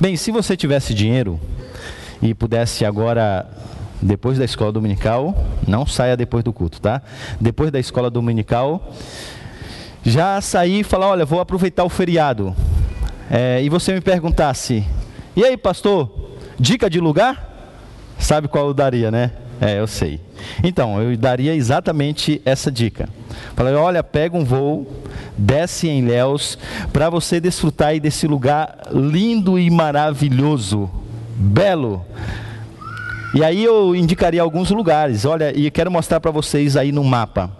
Bem, se você tivesse dinheiro e pudesse agora, depois da escola dominical, não saia depois do culto, tá? Depois da escola dominical, já sair e falar: olha, vou aproveitar o feriado. É, e você me perguntasse: e aí, pastor, dica de lugar? Sabe qual eu daria, né? É, eu sei. Então, eu daria exatamente essa dica. Falei, olha, pega um voo, desce em Léus, para você desfrutar desse lugar lindo e maravilhoso, belo. E aí eu indicaria alguns lugares. Olha, e quero mostrar para vocês aí no mapa.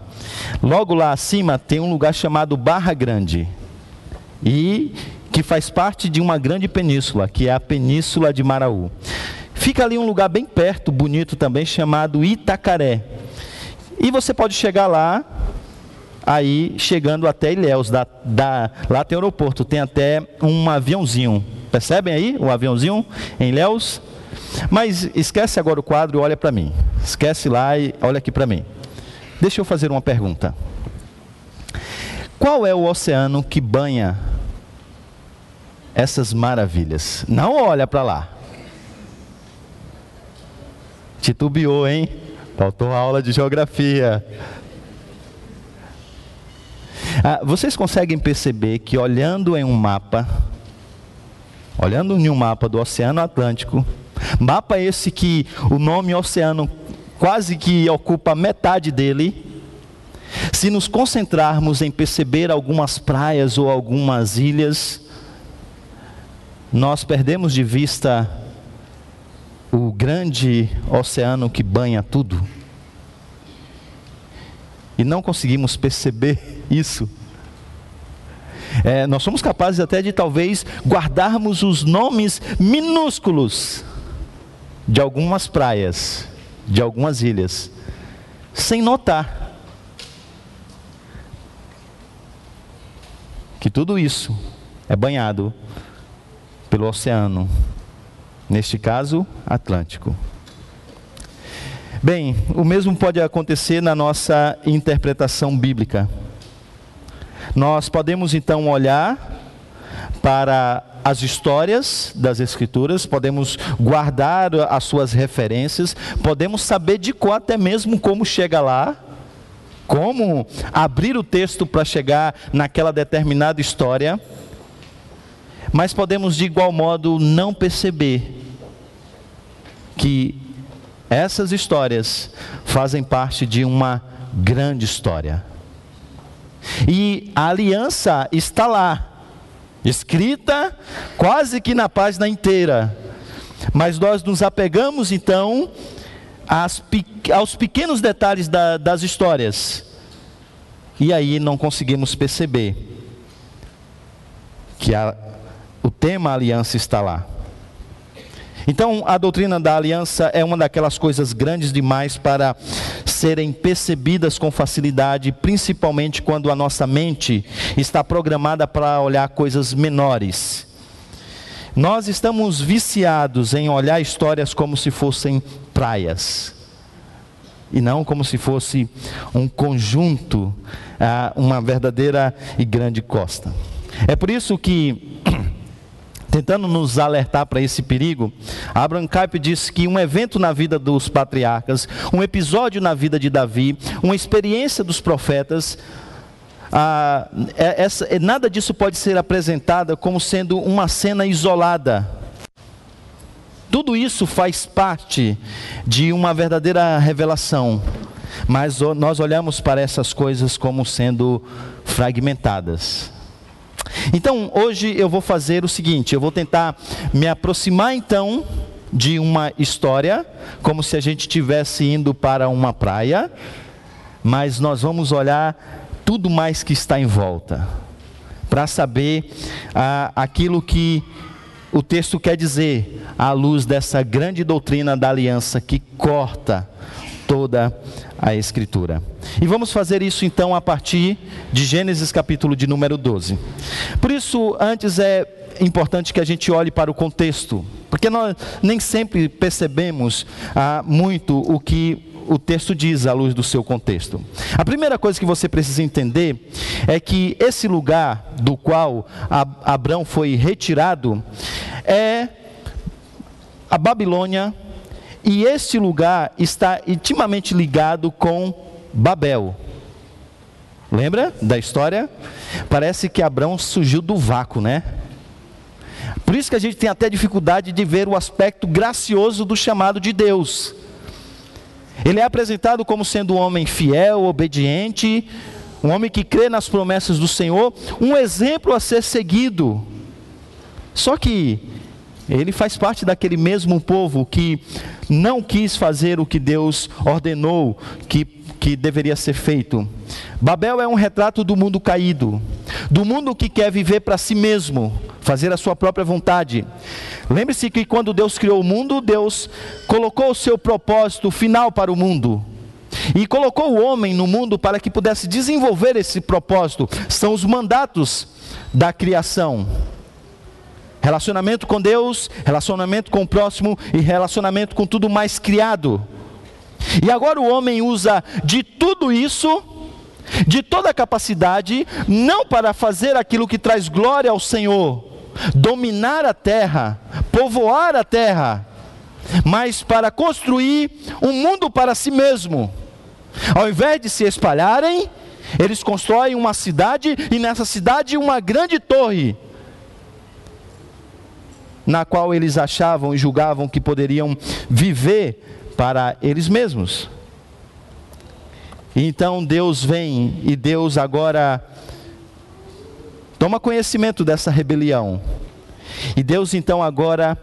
Logo lá acima tem um lugar chamado Barra Grande. E que faz parte de uma grande península, que é a Península de Maraú. Fica ali um lugar bem perto, bonito também, chamado Itacaré. E você pode chegar lá, aí chegando até Ilhéus, da, da, lá tem aeroporto, tem até um aviãozinho. Percebem aí o aviãozinho em Ilhéus? Mas esquece agora o quadro e olha para mim. Esquece lá e olha aqui para mim. Deixa eu fazer uma pergunta. Qual é o oceano que banha essas maravilhas? Não olha para lá. Titubeou, hein? Faltou aula de geografia. Ah, vocês conseguem perceber que olhando em um mapa, olhando em um mapa do Oceano Atlântico, mapa esse que o nome oceano quase que ocupa metade dele, se nos concentrarmos em perceber algumas praias ou algumas ilhas, nós perdemos de vista o grande oceano que banha tudo. E não conseguimos perceber isso. É, nós somos capazes até de talvez guardarmos os nomes minúsculos de algumas praias, de algumas ilhas, sem notar que tudo isso é banhado pelo oceano neste caso, Atlântico. Bem, o mesmo pode acontecer na nossa interpretação bíblica. Nós podemos então olhar para as histórias das Escrituras, podemos guardar as suas referências, podemos saber de qual até mesmo como chega lá, como abrir o texto para chegar naquela determinada história, mas podemos de igual modo não perceber que essas histórias fazem parte de uma grande história. E a aliança está lá, escrita quase que na página inteira. Mas nós nos apegamos então às, aos pequenos detalhes da, das histórias. E aí não conseguimos perceber que a, o tema aliança está lá. Então, a doutrina da aliança é uma daquelas coisas grandes demais para serem percebidas com facilidade, principalmente quando a nossa mente está programada para olhar coisas menores. Nós estamos viciados em olhar histórias como se fossem praias e não como se fosse um conjunto, ah, uma verdadeira e grande costa. É por isso que tentando nos alertar para esse perigo, Abraham Kuyper diz que um evento na vida dos patriarcas, um episódio na vida de Davi, uma experiência dos profetas, ah, é, essa, é, nada disso pode ser apresentada como sendo uma cena isolada. Tudo isso faz parte de uma verdadeira revelação, mas nós olhamos para essas coisas como sendo fragmentadas. Então, hoje eu vou fazer o seguinte: eu vou tentar me aproximar então de uma história, como se a gente estivesse indo para uma praia, mas nós vamos olhar tudo mais que está em volta, para saber ah, aquilo que o texto quer dizer, à luz dessa grande doutrina da aliança que corta toda a Escritura. E vamos fazer isso então a partir de Gênesis capítulo de número 12. Por isso, antes é importante que a gente olhe para o contexto, porque nós nem sempre percebemos ah, muito o que o texto diz à luz do seu contexto. A primeira coisa que você precisa entender é que esse lugar do qual Abraão foi retirado é a Babilônia, e este lugar está intimamente ligado com Babel. Lembra da história? Parece que Abraão surgiu do vácuo, né? Por isso que a gente tem até dificuldade de ver o aspecto gracioso do chamado de Deus. Ele é apresentado como sendo um homem fiel, obediente, um homem que crê nas promessas do Senhor, um exemplo a ser seguido. Só que ele faz parte daquele mesmo povo que não quis fazer o que Deus ordenou que, que deveria ser feito. Babel é um retrato do mundo caído, do mundo que quer viver para si mesmo, fazer a sua própria vontade. Lembre-se que quando Deus criou o mundo, Deus colocou o seu propósito final para o mundo. E colocou o homem no mundo para que pudesse desenvolver esse propósito. São os mandatos da criação. Relacionamento com Deus, relacionamento com o próximo e relacionamento com tudo mais criado. E agora o homem usa de tudo isso, de toda a capacidade, não para fazer aquilo que traz glória ao Senhor, dominar a terra, povoar a terra, mas para construir um mundo para si mesmo. Ao invés de se espalharem, eles constroem uma cidade e nessa cidade uma grande torre na qual eles achavam e julgavam que poderiam viver para eles mesmos. Então Deus vem e Deus agora toma conhecimento dessa rebelião. E Deus então agora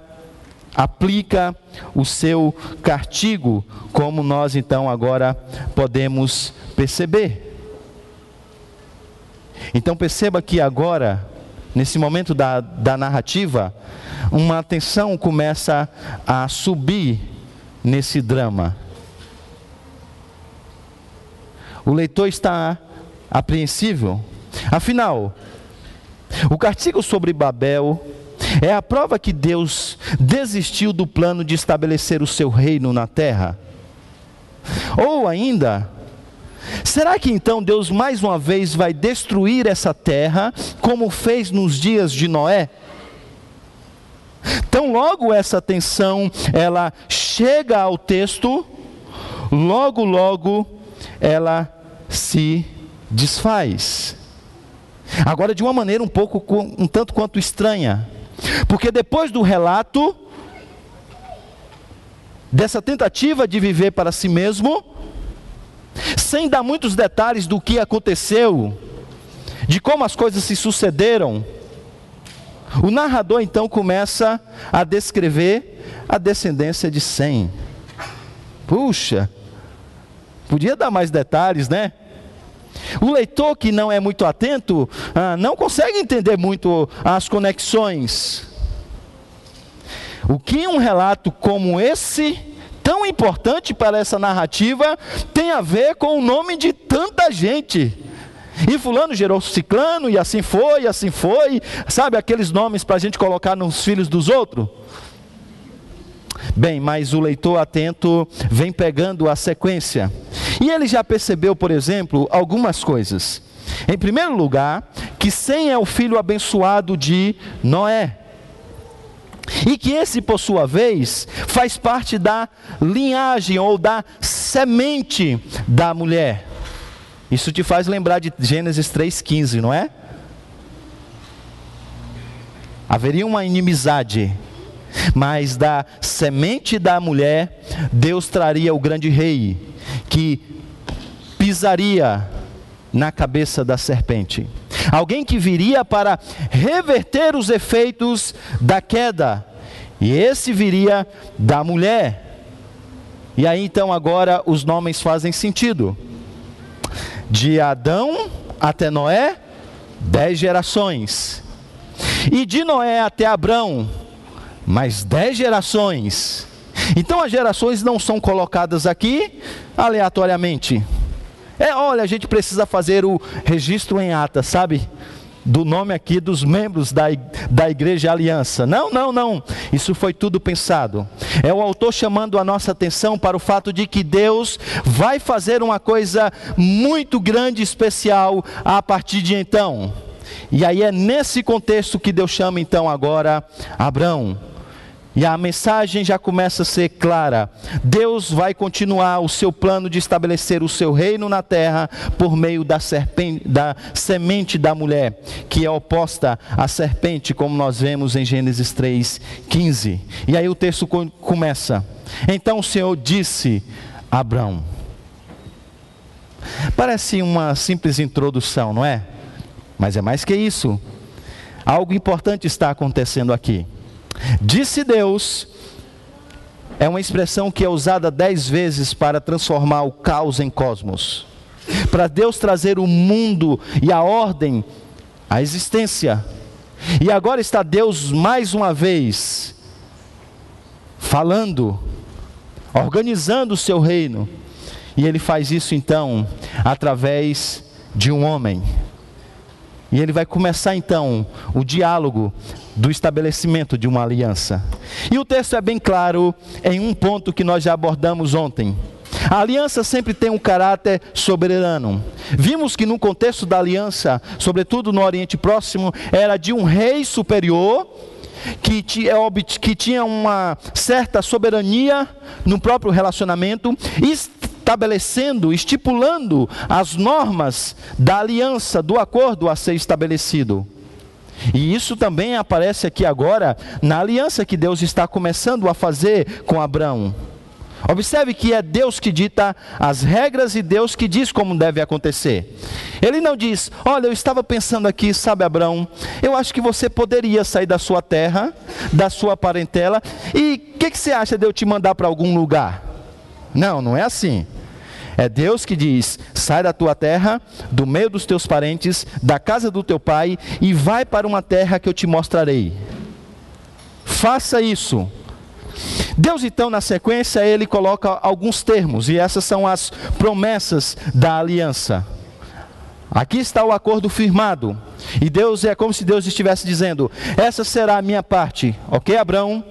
aplica o seu castigo, como nós então agora podemos perceber. Então perceba que agora, nesse momento da, da narrativa, uma tensão começa a subir nesse drama. O leitor está apreensível. Afinal, o castigo sobre Babel é a prova que Deus desistiu do plano de estabelecer o seu reino na terra. Ou ainda, será que então Deus mais uma vez vai destruir essa terra, como fez nos dias de Noé? Então, logo essa tensão ela chega ao texto, logo, logo ela se desfaz. Agora, de uma maneira um pouco, um tanto quanto estranha, porque depois do relato dessa tentativa de viver para si mesmo, sem dar muitos detalhes do que aconteceu, de como as coisas se sucederam, o narrador então começa a descrever a descendência de Sem. Puxa, podia dar mais detalhes, né? O leitor que não é muito atento ah, não consegue entender muito as conexões. O que um relato como esse, tão importante para essa narrativa, tem a ver com o nome de tanta gente? E fulano gerou ciclano, e assim foi, e assim foi. Sabe aqueles nomes para a gente colocar nos filhos dos outros? Bem, mas o leitor atento vem pegando a sequência. E ele já percebeu, por exemplo, algumas coisas. Em primeiro lugar, que Sem é o filho abençoado de Noé. E que esse, por sua vez, faz parte da linhagem ou da semente da mulher. Isso te faz lembrar de Gênesis 3,15, não é? Haveria uma inimizade, mas da semente da mulher, Deus traria o grande rei, que pisaria na cabeça da serpente. Alguém que viria para reverter os efeitos da queda, e esse viria da mulher. E aí então agora os nomes fazem sentido. De Adão até Noé, dez gerações. E de Noé até Abrão, mais dez gerações. Então as gerações não são colocadas aqui aleatoriamente. É, olha, a gente precisa fazer o registro em ata, sabe? do nome aqui dos membros da, da Igreja Aliança. Não, não, não. Isso foi tudo pensado. É o autor chamando a nossa atenção para o fato de que Deus vai fazer uma coisa muito grande e especial a partir de então. E aí é nesse contexto que Deus chama então agora Abraão. E a mensagem já começa a ser clara. Deus vai continuar o seu plano de estabelecer o seu reino na terra por meio da, serpente, da semente da mulher, que é oposta à serpente, como nós vemos em Gênesis 3:15. E aí o texto começa. Então o Senhor disse a Abraão. Parece uma simples introdução, não é? Mas é mais que isso. Algo importante está acontecendo aqui. Disse Deus é uma expressão que é usada dez vezes para transformar o caos em cosmos. Para Deus trazer o mundo e a ordem à existência. E agora está Deus mais uma vez falando, organizando o seu reino. E ele faz isso então através de um homem. E ele vai começar então o diálogo do estabelecimento de uma aliança. E o texto é bem claro em um ponto que nós já abordamos ontem. A aliança sempre tem um caráter soberano. Vimos que no contexto da aliança, sobretudo no Oriente Próximo, era de um rei superior que tinha uma certa soberania no próprio relacionamento, estabelecendo, estipulando as normas da aliança, do acordo a ser estabelecido. E isso também aparece aqui agora na aliança que Deus está começando a fazer com Abraão. Observe que é Deus que dita as regras e Deus que diz como deve acontecer. Ele não diz: Olha, eu estava pensando aqui, sabe, Abraão, eu acho que você poderia sair da sua terra, da sua parentela, e o que, que você acha de eu te mandar para algum lugar? Não, não é assim. É Deus que diz: sai da tua terra, do meio dos teus parentes, da casa do teu pai, e vai para uma terra que eu te mostrarei. Faça isso. Deus, então, na sequência, ele coloca alguns termos, e essas são as promessas da aliança. Aqui está o acordo firmado. E Deus é como se Deus estivesse dizendo: Essa será a minha parte, ok, Abraão?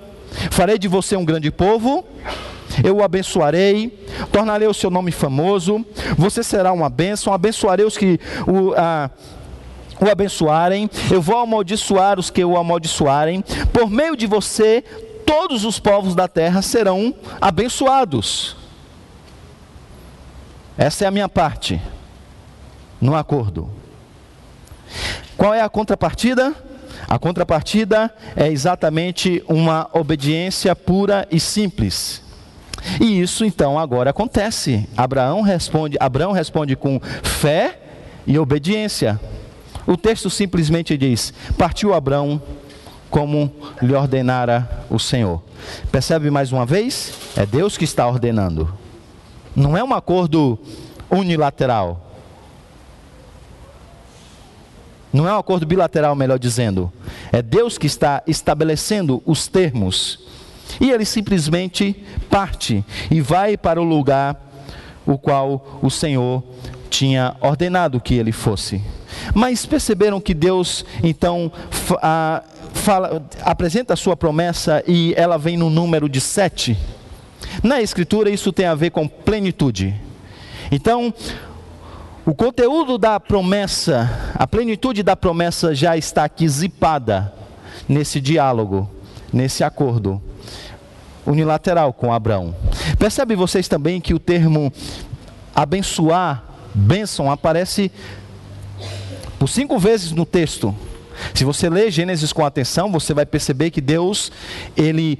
Farei de você um grande povo, eu o abençoarei, tornarei o seu nome famoso, você será uma bênção, abençoarei os que o, o abençoarem, eu vou amaldiçoar os que o amaldiçoarem, por meio de você, todos os povos da terra serão abençoados. Essa é a minha parte no acordo. Qual é a contrapartida? A contrapartida é exatamente uma obediência pura e simples. E isso então agora acontece. Abraão responde, Abraão responde com fé e obediência. O texto simplesmente diz: Partiu Abraão como lhe ordenara o Senhor. Percebe mais uma vez? É Deus que está ordenando. Não é um acordo unilateral. Não é um acordo bilateral, melhor dizendo. É Deus que está estabelecendo os termos e ele simplesmente parte e vai para o lugar o qual o Senhor tinha ordenado que ele fosse. Mas perceberam que Deus então a, fala, apresenta a sua promessa e ela vem no número de sete. Na Escritura isso tem a ver com plenitude. Então, o conteúdo da promessa, a plenitude da promessa já está aqui zipada nesse diálogo, nesse acordo unilateral com Abraão. Percebe vocês também que o termo abençoar, bênção, aparece por cinco vezes no texto. Se você ler Gênesis com atenção, você vai perceber que Deus, ele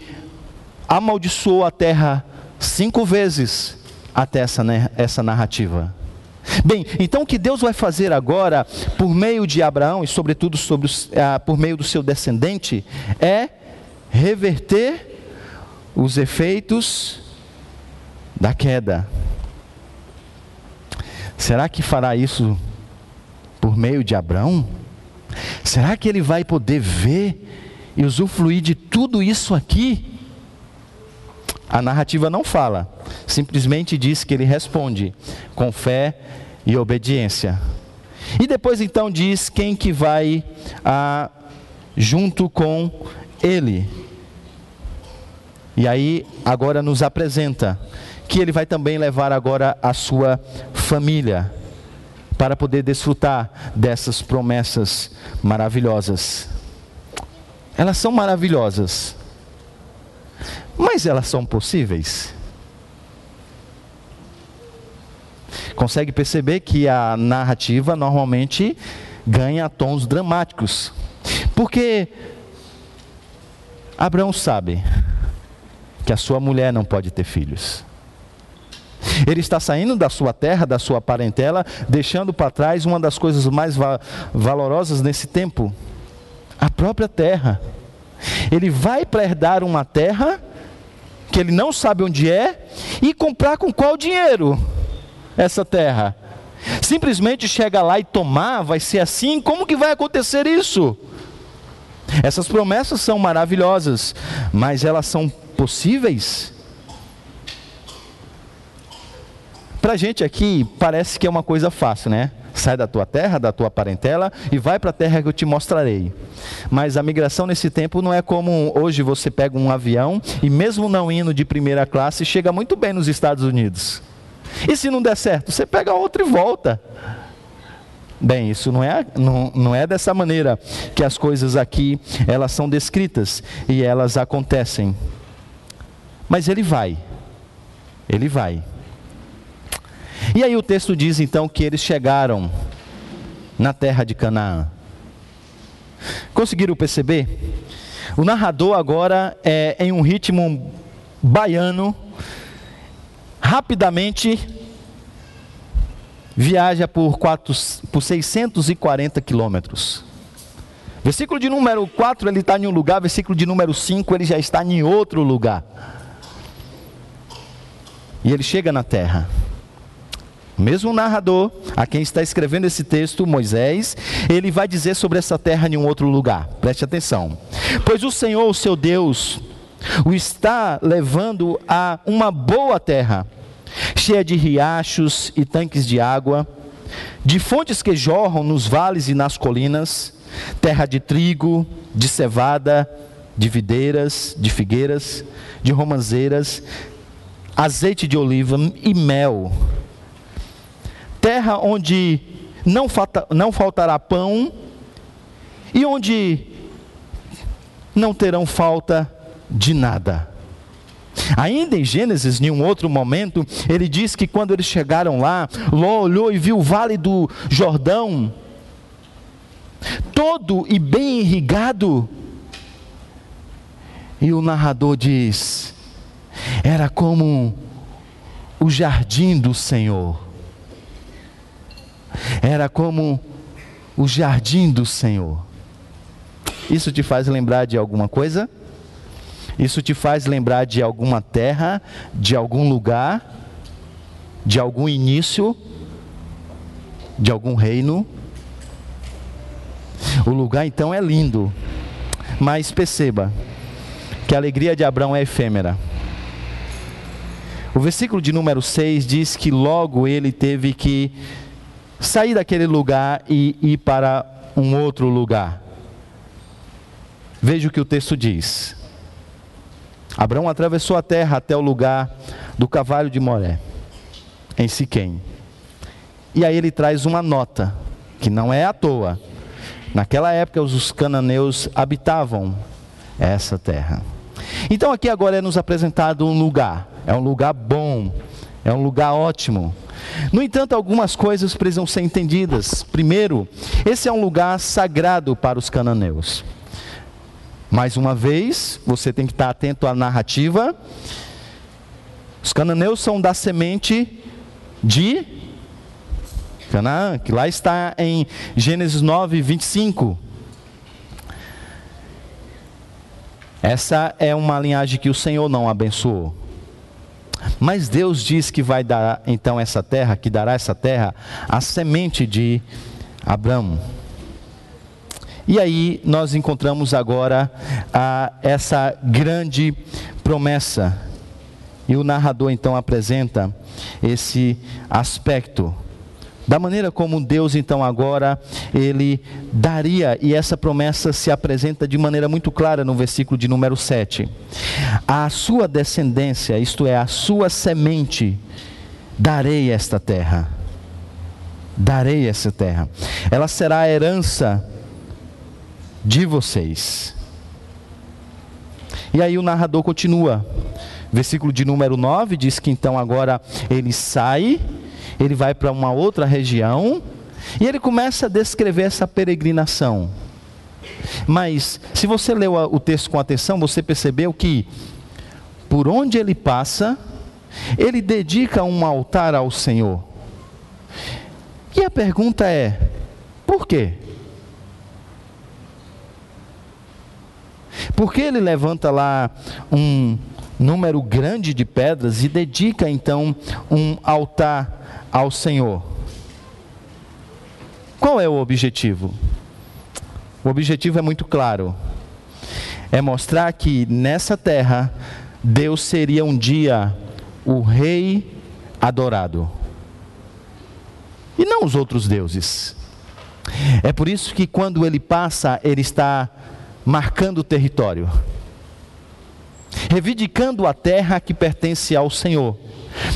amaldiçoou a terra cinco vezes até essa, essa narrativa. Bem, então o que Deus vai fazer agora, por meio de Abraão e sobretudo sobre ah, por meio do seu descendente, é reverter os efeitos da queda. Será que fará isso por meio de Abraão? Será que ele vai poder ver e usufruir de tudo isso aqui? A narrativa não fala, simplesmente diz que ele responde com fé e obediência. E depois então diz quem que vai ah, junto com ele. E aí agora nos apresenta que ele vai também levar agora a sua família para poder desfrutar dessas promessas maravilhosas. Elas são maravilhosas, mas elas são possíveis. Consegue perceber que a narrativa normalmente ganha tons dramáticos. Porque Abraão sabe que a sua mulher não pode ter filhos. Ele está saindo da sua terra, da sua parentela, deixando para trás uma das coisas mais va valorosas nesse tempo: a própria terra. Ele vai para herdar uma terra que ele não sabe onde é e comprar com qual dinheiro essa terra. Simplesmente chega lá e tomar, vai ser assim? Como que vai acontecer isso? Essas promessas são maravilhosas, mas elas são possíveis? Para a gente aqui, parece que é uma coisa fácil, né? Sai da tua terra, da tua parentela e vai para a terra que eu te mostrarei. Mas a migração nesse tempo não é como hoje você pega um avião e, mesmo não indo de primeira classe, chega muito bem nos Estados Unidos. E se não der certo, você pega outro e volta. Bem, isso não é, não, não é dessa maneira que as coisas aqui elas são descritas e elas acontecem. Mas ele vai. Ele vai. E aí o texto diz então que eles chegaram na terra de Canaã. Conseguiram perceber? O narrador agora é em um ritmo baiano, rapidamente viaja por, quatro, por 640 quilômetros. Versículo de número 4 ele está em um lugar, versículo de número 5 ele já está em outro lugar. E ele chega na terra. O mesmo narrador, a quem está escrevendo esse texto, Moisés, ele vai dizer sobre essa terra em um outro lugar. Preste atenção. Pois o Senhor, o seu Deus, o está levando a uma boa terra, cheia de riachos e tanques de água, de fontes que jorram nos vales e nas colinas, terra de trigo, de cevada, de videiras, de figueiras, de romãzeiras, azeite de oliva e mel terra onde não, falta, não faltará pão e onde não terão falta de nada. Ainda em Gênesis, em um outro momento, ele diz que quando eles chegaram lá, Ló olhou e viu o vale do Jordão, todo e bem irrigado. E o narrador diz: era como o jardim do Senhor era como o jardim do Senhor. Isso te faz lembrar de alguma coisa? Isso te faz lembrar de alguma terra, de algum lugar, de algum início, de algum reino? O lugar então é lindo, mas perceba que a alegria de Abraão é efêmera. O versículo de número 6 diz que logo ele teve que sair daquele lugar e ir para um outro lugar. Veja o que o texto diz. Abraão atravessou a terra até o lugar do cavalo de Moré, em Siquém. E aí ele traz uma nota, que não é à toa. Naquela época os cananeus habitavam essa terra. Então aqui agora é nos apresentado um lugar, é um lugar bom, é um lugar ótimo. No entanto, algumas coisas precisam ser entendidas. Primeiro, esse é um lugar sagrado para os cananeus. Mais uma vez, você tem que estar atento à narrativa. Os cananeus são da semente de Canaã, que lá está em Gênesis 9, 25. Essa é uma linhagem que o Senhor não abençoou. Mas Deus diz que vai dar então essa terra, que dará essa terra à semente de Abraão. E aí nós encontramos agora a, essa grande promessa. E o narrador então apresenta esse aspecto da maneira como Deus então agora ele daria e essa promessa se apresenta de maneira muito clara no versículo de número 7. A sua descendência, isto é, a sua semente, darei esta terra. darei essa terra. Ela será a herança de vocês. E aí o narrador continua. Versículo de número 9 diz que então agora ele sai, ele vai para uma outra região e ele começa a descrever essa peregrinação. Mas se você leu o texto com atenção, você percebeu que por onde ele passa, ele dedica um altar ao Senhor. E a pergunta é: por quê? Por que ele levanta lá um número grande de pedras e dedica então um altar ao Senhor? Qual é o objetivo? O objetivo é muito claro: é mostrar que nessa terra Deus seria um dia o rei adorado e não os outros deuses. É por isso que quando ele passa, ele está marcando o território, reivindicando a terra que pertence ao Senhor.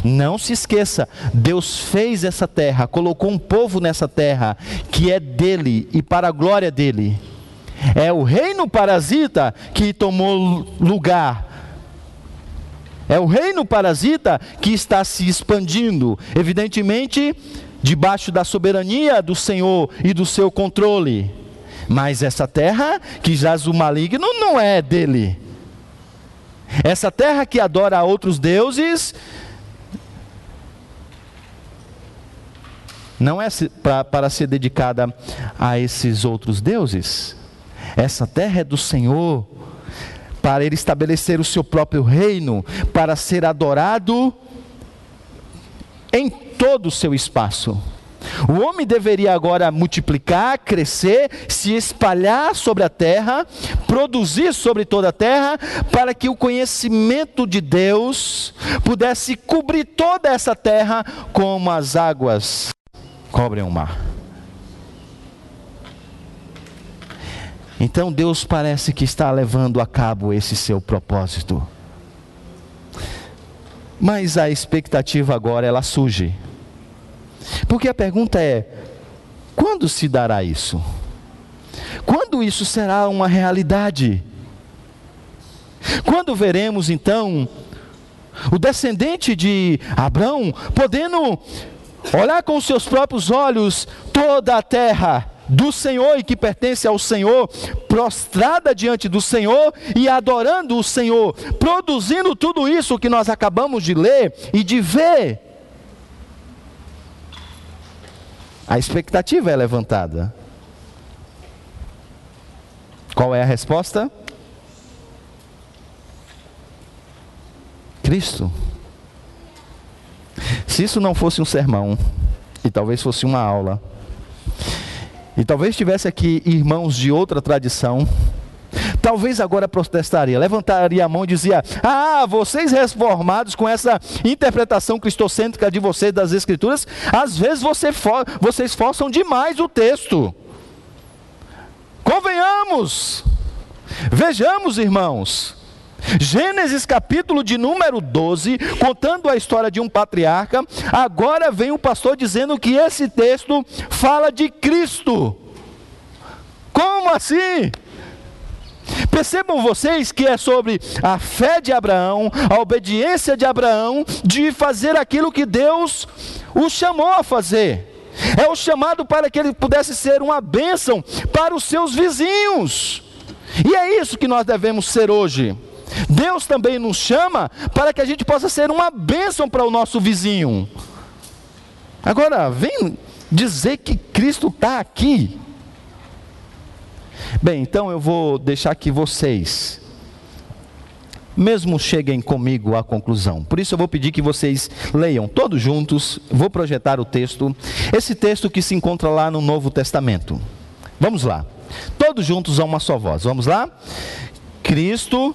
Não se esqueça, Deus fez essa terra, colocou um povo nessa terra que é dele e para a glória dele. É o reino parasita que tomou lugar. É o reino parasita que está se expandindo. Evidentemente, debaixo da soberania do Senhor e do seu controle. Mas essa terra que jaz o maligno não é dele. Essa terra que adora a outros deuses não é pra, para ser dedicada a esses outros deuses. Essa terra é do Senhor, para ele estabelecer o seu próprio reino, para ser adorado em todo o seu espaço. O homem deveria agora multiplicar, crescer, se espalhar sobre a terra, produzir sobre toda a terra, para que o conhecimento de Deus pudesse cobrir toda essa terra como as águas cobrem o mar. Então Deus parece que está levando a cabo esse seu propósito. Mas a expectativa agora ela surge. Porque a pergunta é: quando se dará isso? Quando isso será uma realidade? Quando veremos então o descendente de Abraão podendo olhar com seus próprios olhos toda a terra do Senhor e que pertence ao Senhor, prostrada diante do Senhor e adorando o Senhor, produzindo tudo isso que nós acabamos de ler e de ver. A expectativa é levantada. Qual é a resposta? Cristo. Se isso não fosse um sermão, e talvez fosse uma aula, e talvez tivesse aqui irmãos de outra tradição, talvez agora protestaria, levantaria a mão e dizia: Ah, vocês reformados com essa interpretação cristocêntrica de vocês das Escrituras, às vezes você vocês forçam demais o texto. Convenhamos, vejamos, irmãos. Gênesis capítulo de número 12, contando a história de um patriarca, agora vem o pastor dizendo que esse texto fala de Cristo. Como assim? Percebam vocês que é sobre a fé de Abraão, a obediência de Abraão, de fazer aquilo que Deus o chamou a fazer. É o chamado para que ele pudesse ser uma bênção para os seus vizinhos. E é isso que nós devemos ser hoje. Deus também nos chama para que a gente possa ser uma bênção para o nosso vizinho. Agora, vem dizer que Cristo está aqui. Bem, então eu vou deixar que vocês mesmo cheguem comigo à conclusão. Por isso eu vou pedir que vocês leiam todos juntos, vou projetar o texto, esse texto que se encontra lá no Novo Testamento. Vamos lá. Todos juntos a uma só voz. Vamos lá? Cristo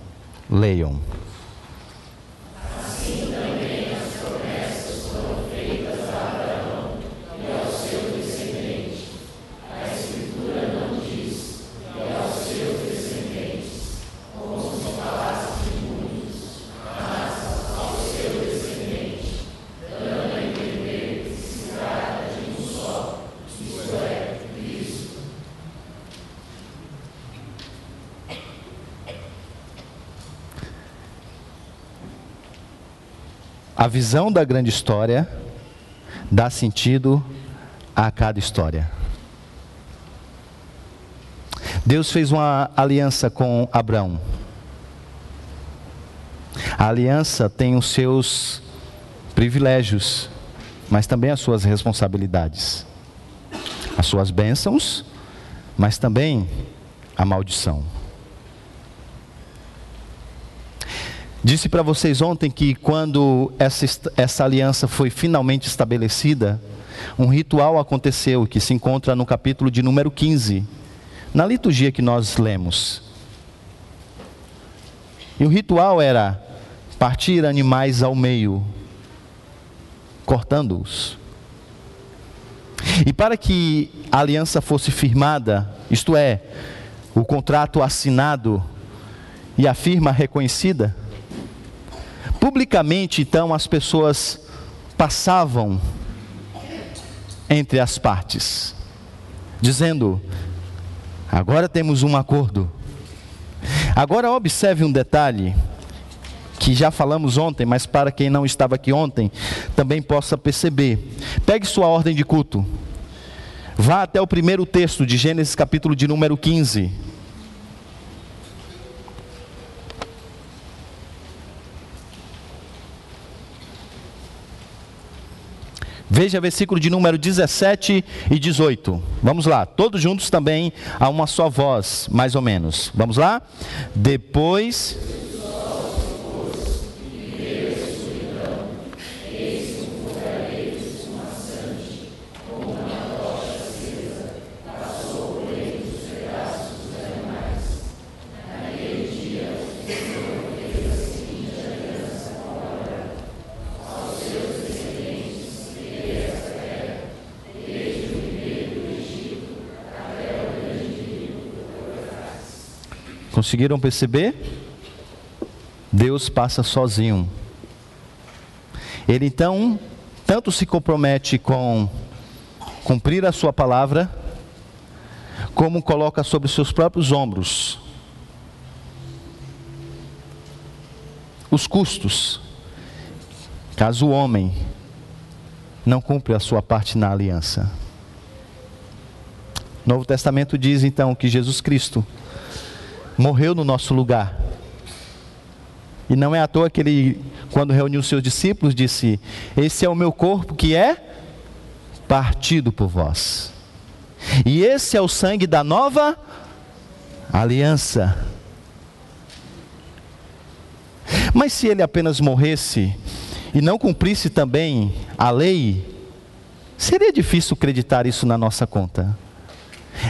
leiam. A visão da grande história dá sentido a cada história. Deus fez uma aliança com Abraão. A aliança tem os seus privilégios, mas também as suas responsabilidades. As suas bênçãos, mas também a maldição. Disse para vocês ontem que quando essa, essa aliança foi finalmente estabelecida, um ritual aconteceu que se encontra no capítulo de número 15, na liturgia que nós lemos. E o ritual era partir animais ao meio, cortando-os. E para que a aliança fosse firmada, isto é, o contrato assinado e a firma reconhecida, Publicamente, então, as pessoas passavam entre as partes, dizendo: agora temos um acordo. Agora, observe um detalhe que já falamos ontem, mas para quem não estava aqui ontem, também possa perceber. Pegue sua ordem de culto. Vá até o primeiro texto de Gênesis, capítulo de número 15. Veja versículo de número 17 e 18. Vamos lá, todos juntos também a uma só voz, mais ou menos. Vamos lá? Depois Conseguiram perceber? Deus passa sozinho. Ele então tanto se compromete com cumprir a sua palavra, como coloca sobre seus próprios ombros os custos, caso o homem não cumpra a sua parte na aliança. Novo Testamento diz então que Jesus Cristo morreu no nosso lugar. E não é à toa que ele, quando reuniu seus discípulos, disse: Esse é o meu corpo que é partido por vós. E esse é o sangue da nova aliança. Mas se ele apenas morresse e não cumprisse também a lei, seria difícil acreditar isso na nossa conta.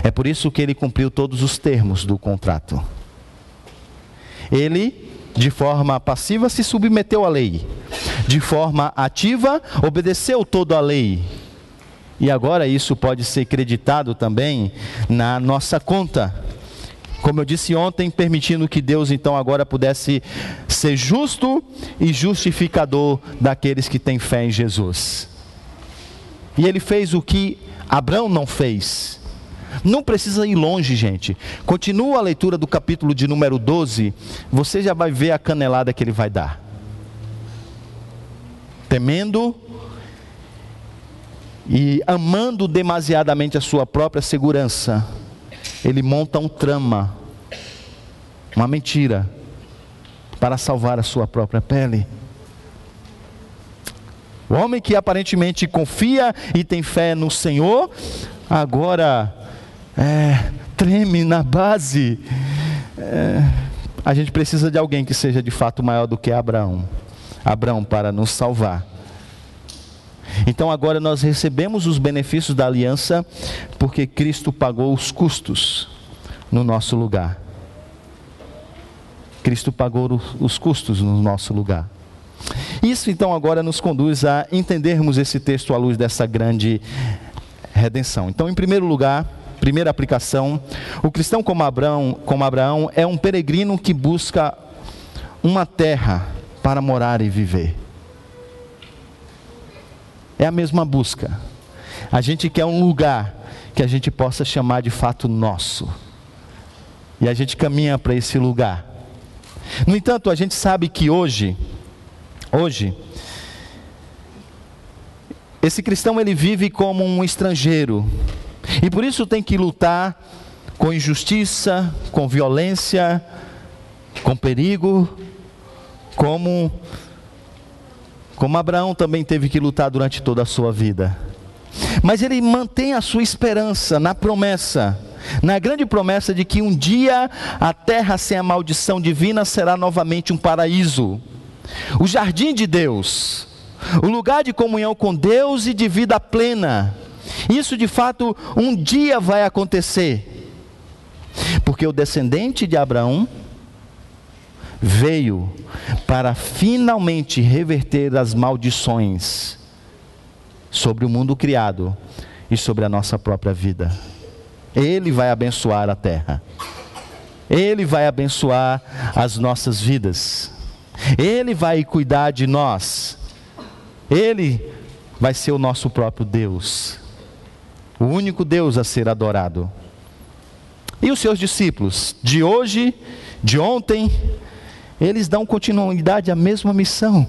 É por isso que ele cumpriu todos os termos do contrato ele, de forma passiva, se submeteu à lei, de forma ativa, obedeceu toda a lei. E agora isso pode ser creditado também na nossa conta. Como eu disse ontem, permitindo que Deus então agora pudesse ser justo e justificador daqueles que têm fé em Jesus. E ele fez o que Abraão não fez. Não precisa ir longe, gente. Continua a leitura do capítulo de número 12, você já vai ver a canelada que ele vai dar. Temendo e amando demasiadamente a sua própria segurança, ele monta um trama, uma mentira, para salvar a sua própria pele. O homem que aparentemente confia e tem fé no Senhor, agora é, treme na base. É, a gente precisa de alguém que seja de fato maior do que Abraão. Abraão para nos salvar. Então agora nós recebemos os benefícios da aliança porque Cristo pagou os custos no nosso lugar. Cristo pagou os custos no nosso lugar. Isso então agora nos conduz a entendermos esse texto à luz dessa grande redenção. Então, em primeiro lugar, primeira aplicação, o cristão como Abraão, como Abraão é um peregrino que busca uma terra para morar e viver. É a mesma busca. A gente quer um lugar que a gente possa chamar de fato nosso. E a gente caminha para esse lugar. No entanto, a gente sabe que hoje, hoje, esse cristão ele vive como um estrangeiro. E por isso tem que lutar com injustiça, com violência, com perigo, como como Abraão também teve que lutar durante toda a sua vida. Mas ele mantém a sua esperança na promessa, na grande promessa de que um dia a terra sem a maldição divina será novamente um paraíso, o jardim de Deus, o lugar de comunhão com Deus e de vida plena. Isso de fato um dia vai acontecer, porque o descendente de Abraão veio para finalmente reverter as maldições sobre o mundo criado e sobre a nossa própria vida. Ele vai abençoar a terra. Ele vai abençoar as nossas vidas. Ele vai cuidar de nós. Ele vai ser o nosso próprio Deus. O único Deus a ser adorado. E os seus discípulos, de hoje, de ontem, eles dão continuidade à mesma missão.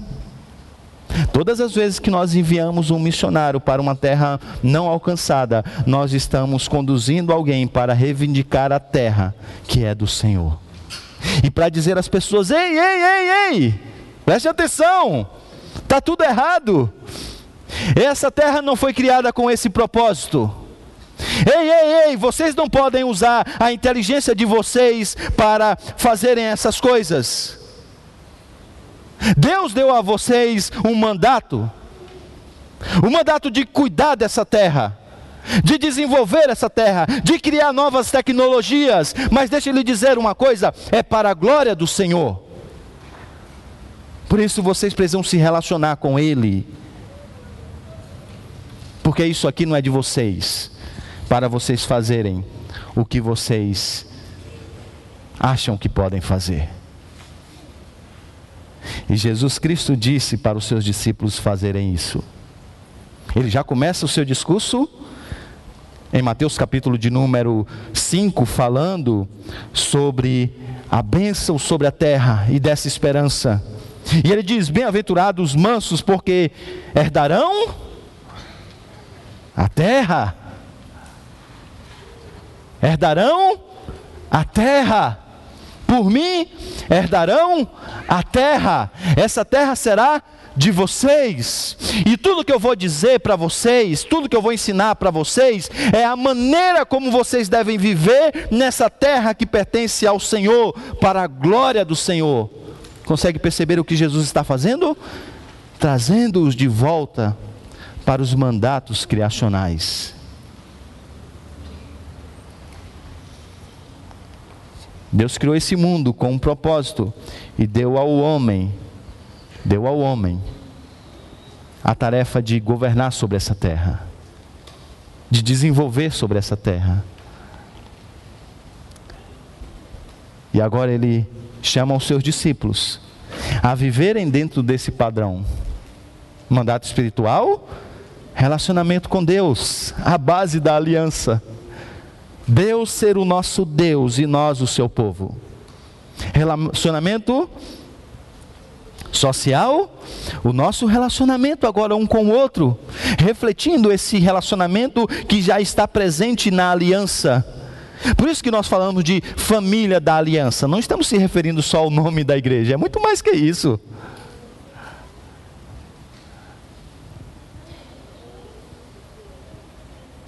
Todas as vezes que nós enviamos um missionário para uma terra não alcançada, nós estamos conduzindo alguém para reivindicar a terra que é do Senhor. E para dizer às pessoas: ei, ei, ei, ei, preste atenção, está tudo errado. Essa terra não foi criada com esse propósito. Ei, ei, ei, vocês não podem usar a inteligência de vocês para fazerem essas coisas. Deus deu a vocês um mandato, o um mandato de cuidar dessa terra, de desenvolver essa terra, de criar novas tecnologias, mas deixa eu lhe dizer uma coisa: é para a glória do Senhor. Por isso vocês precisam se relacionar com Ele, porque isso aqui não é de vocês, para vocês fazerem o que vocês acham que podem fazer. E Jesus Cristo disse para os seus discípulos fazerem isso. Ele já começa o seu discurso em Mateus capítulo de número 5, falando sobre a bênção sobre a terra e dessa esperança. E ele diz: Bem-aventurados os mansos, porque herdarão a terra. Herdarão a terra por mim herdarão a terra, essa terra será de vocês, e tudo que eu vou dizer para vocês, tudo que eu vou ensinar para vocês, é a maneira como vocês devem viver nessa terra que pertence ao Senhor, para a glória do Senhor. Consegue perceber o que Jesus está fazendo? Trazendo-os de volta para os mandatos criacionais. Deus criou esse mundo com um propósito e deu ao homem, deu ao homem a tarefa de governar sobre essa terra, de desenvolver sobre essa terra. E agora ele chama os seus discípulos a viverem dentro desse padrão. Mandato espiritual, relacionamento com Deus, a base da aliança. Deus ser o nosso Deus e nós o seu povo. Relacionamento social, o nosso relacionamento agora um com o outro, refletindo esse relacionamento que já está presente na aliança. Por isso que nós falamos de família da aliança. Não estamos se referindo só ao nome da igreja, é muito mais que isso.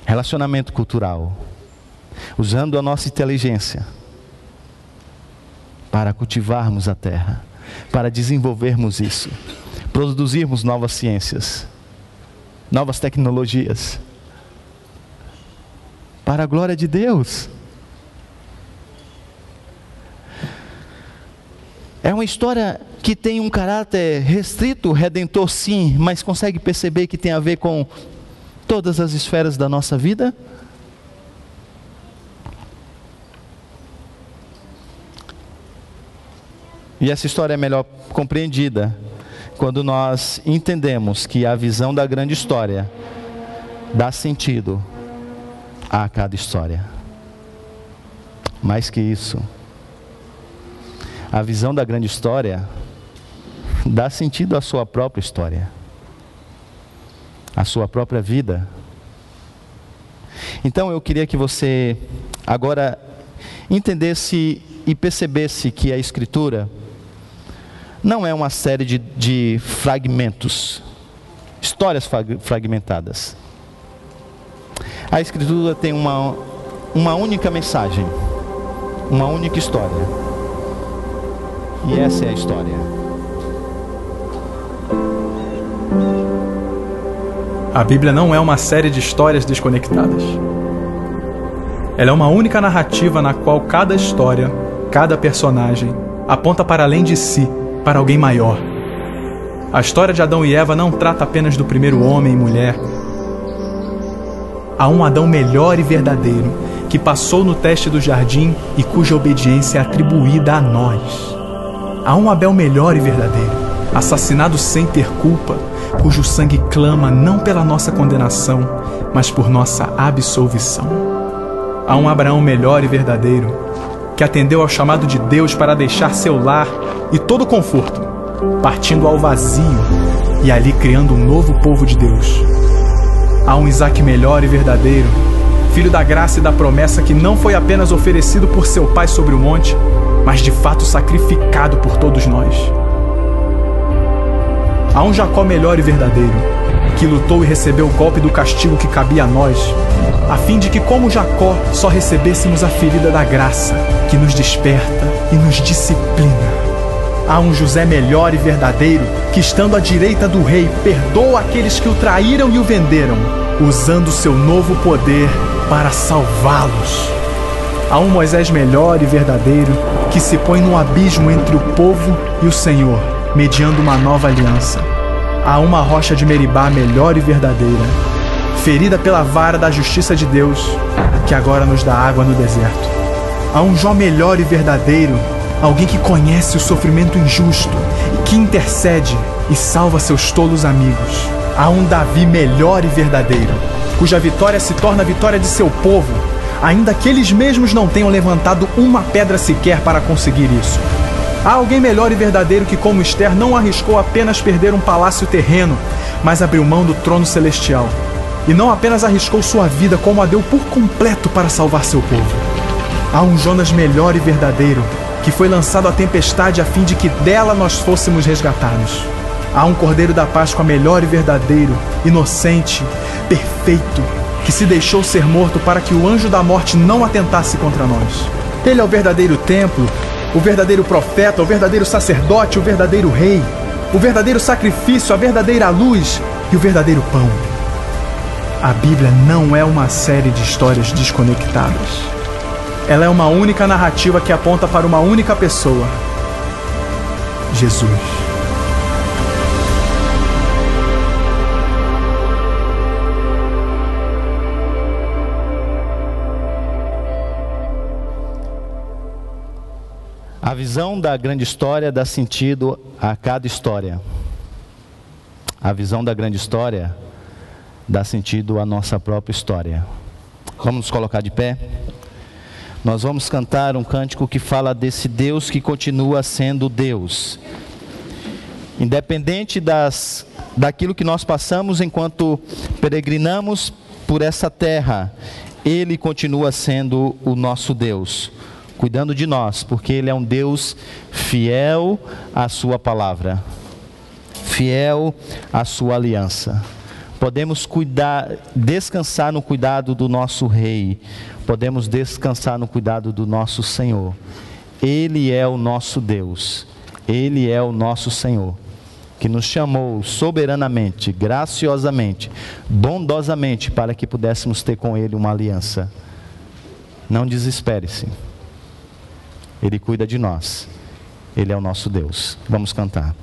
Relacionamento cultural usando a nossa inteligência para cultivarmos a terra, para desenvolvermos isso, produzirmos novas ciências, novas tecnologias, para a glória de Deus. É uma história que tem um caráter restrito, redentor sim, mas consegue perceber que tem a ver com todas as esferas da nossa vida? E essa história é melhor compreendida quando nós entendemos que a visão da grande história dá sentido a cada história. Mais que isso, a visão da grande história dá sentido à sua própria história, à sua própria vida. Então eu queria que você agora entendesse e percebesse que a Escritura não é uma série de, de fragmentos, histórias fragmentadas. A Escritura tem uma, uma única mensagem, uma única história. E essa é a história. A Bíblia não é uma série de histórias desconectadas. Ela é uma única narrativa na qual cada história, cada personagem, aponta para além de si, para alguém maior. A história de Adão e Eva não trata apenas do primeiro homem e mulher, a um Adão melhor e verdadeiro, que passou no teste do jardim e cuja obediência é atribuída a nós. A um Abel melhor e verdadeiro, assassinado sem ter culpa, cujo sangue clama não pela nossa condenação, mas por nossa absolvição. A um Abraão melhor e verdadeiro, que atendeu ao chamado de Deus para deixar seu lar e todo o conforto, partindo ao vazio e ali criando um novo povo de Deus Há um Isaac melhor e verdadeiro, filho da graça e da promessa que não foi apenas oferecido por seu pai sobre o monte, mas de fato sacrificado por todos nós. Há um Jacó melhor e verdadeiro, que lutou e recebeu o golpe do castigo que cabia a nós, a fim de que, como Jacó, só recebêssemos a ferida da graça, que nos desperta e nos disciplina. Há um José melhor e verdadeiro, que estando à direita do rei, perdoa aqueles que o traíram e o venderam, usando seu novo poder para salvá-los. Há um Moisés melhor e verdadeiro, que se põe no abismo entre o povo e o Senhor, mediando uma nova aliança. Há uma rocha de Meribá melhor e verdadeira, ferida pela vara da justiça de Deus, que agora nos dá água no deserto. Há um Jó melhor e verdadeiro, alguém que conhece o sofrimento injusto e que intercede e salva seus tolos amigos. Há um Davi melhor e verdadeiro, cuja vitória se torna a vitória de seu povo, ainda que eles mesmos não tenham levantado uma pedra sequer para conseguir isso. Há alguém melhor e verdadeiro que, como Esther, não arriscou apenas perder um palácio terreno, mas abriu mão do trono celestial. E não apenas arriscou sua vida, como a deu por completo para salvar seu povo. Há um Jonas melhor e verdadeiro que foi lançado à tempestade a fim de que dela nós fôssemos resgatados. Há um Cordeiro da Páscoa melhor e verdadeiro, inocente, perfeito, que se deixou ser morto para que o anjo da morte não atentasse contra nós. Ele é o verdadeiro templo, o verdadeiro profeta, o verdadeiro sacerdote, o verdadeiro rei, o verdadeiro sacrifício, a verdadeira luz e o verdadeiro pão. A Bíblia não é uma série de histórias desconectadas. Ela é uma única narrativa que aponta para uma única pessoa: Jesus. A visão da grande história dá sentido a cada história. A visão da grande história dá sentido à nossa própria história. Vamos nos colocar de pé? Nós vamos cantar um cântico que fala desse Deus que continua sendo Deus. Independente das, daquilo que nós passamos enquanto peregrinamos por essa terra, Ele continua sendo o nosso Deus, cuidando de nós, porque Ele é um Deus fiel à Sua palavra, fiel à Sua aliança. Podemos cuidar, descansar no cuidado do nosso Rei, podemos descansar no cuidado do nosso Senhor. Ele é o nosso Deus, Ele é o nosso Senhor, que nos chamou soberanamente, graciosamente, bondosamente, para que pudéssemos ter com Ele uma aliança. Não desespere-se, Ele cuida de nós Ele é o nosso Deus. Vamos cantar.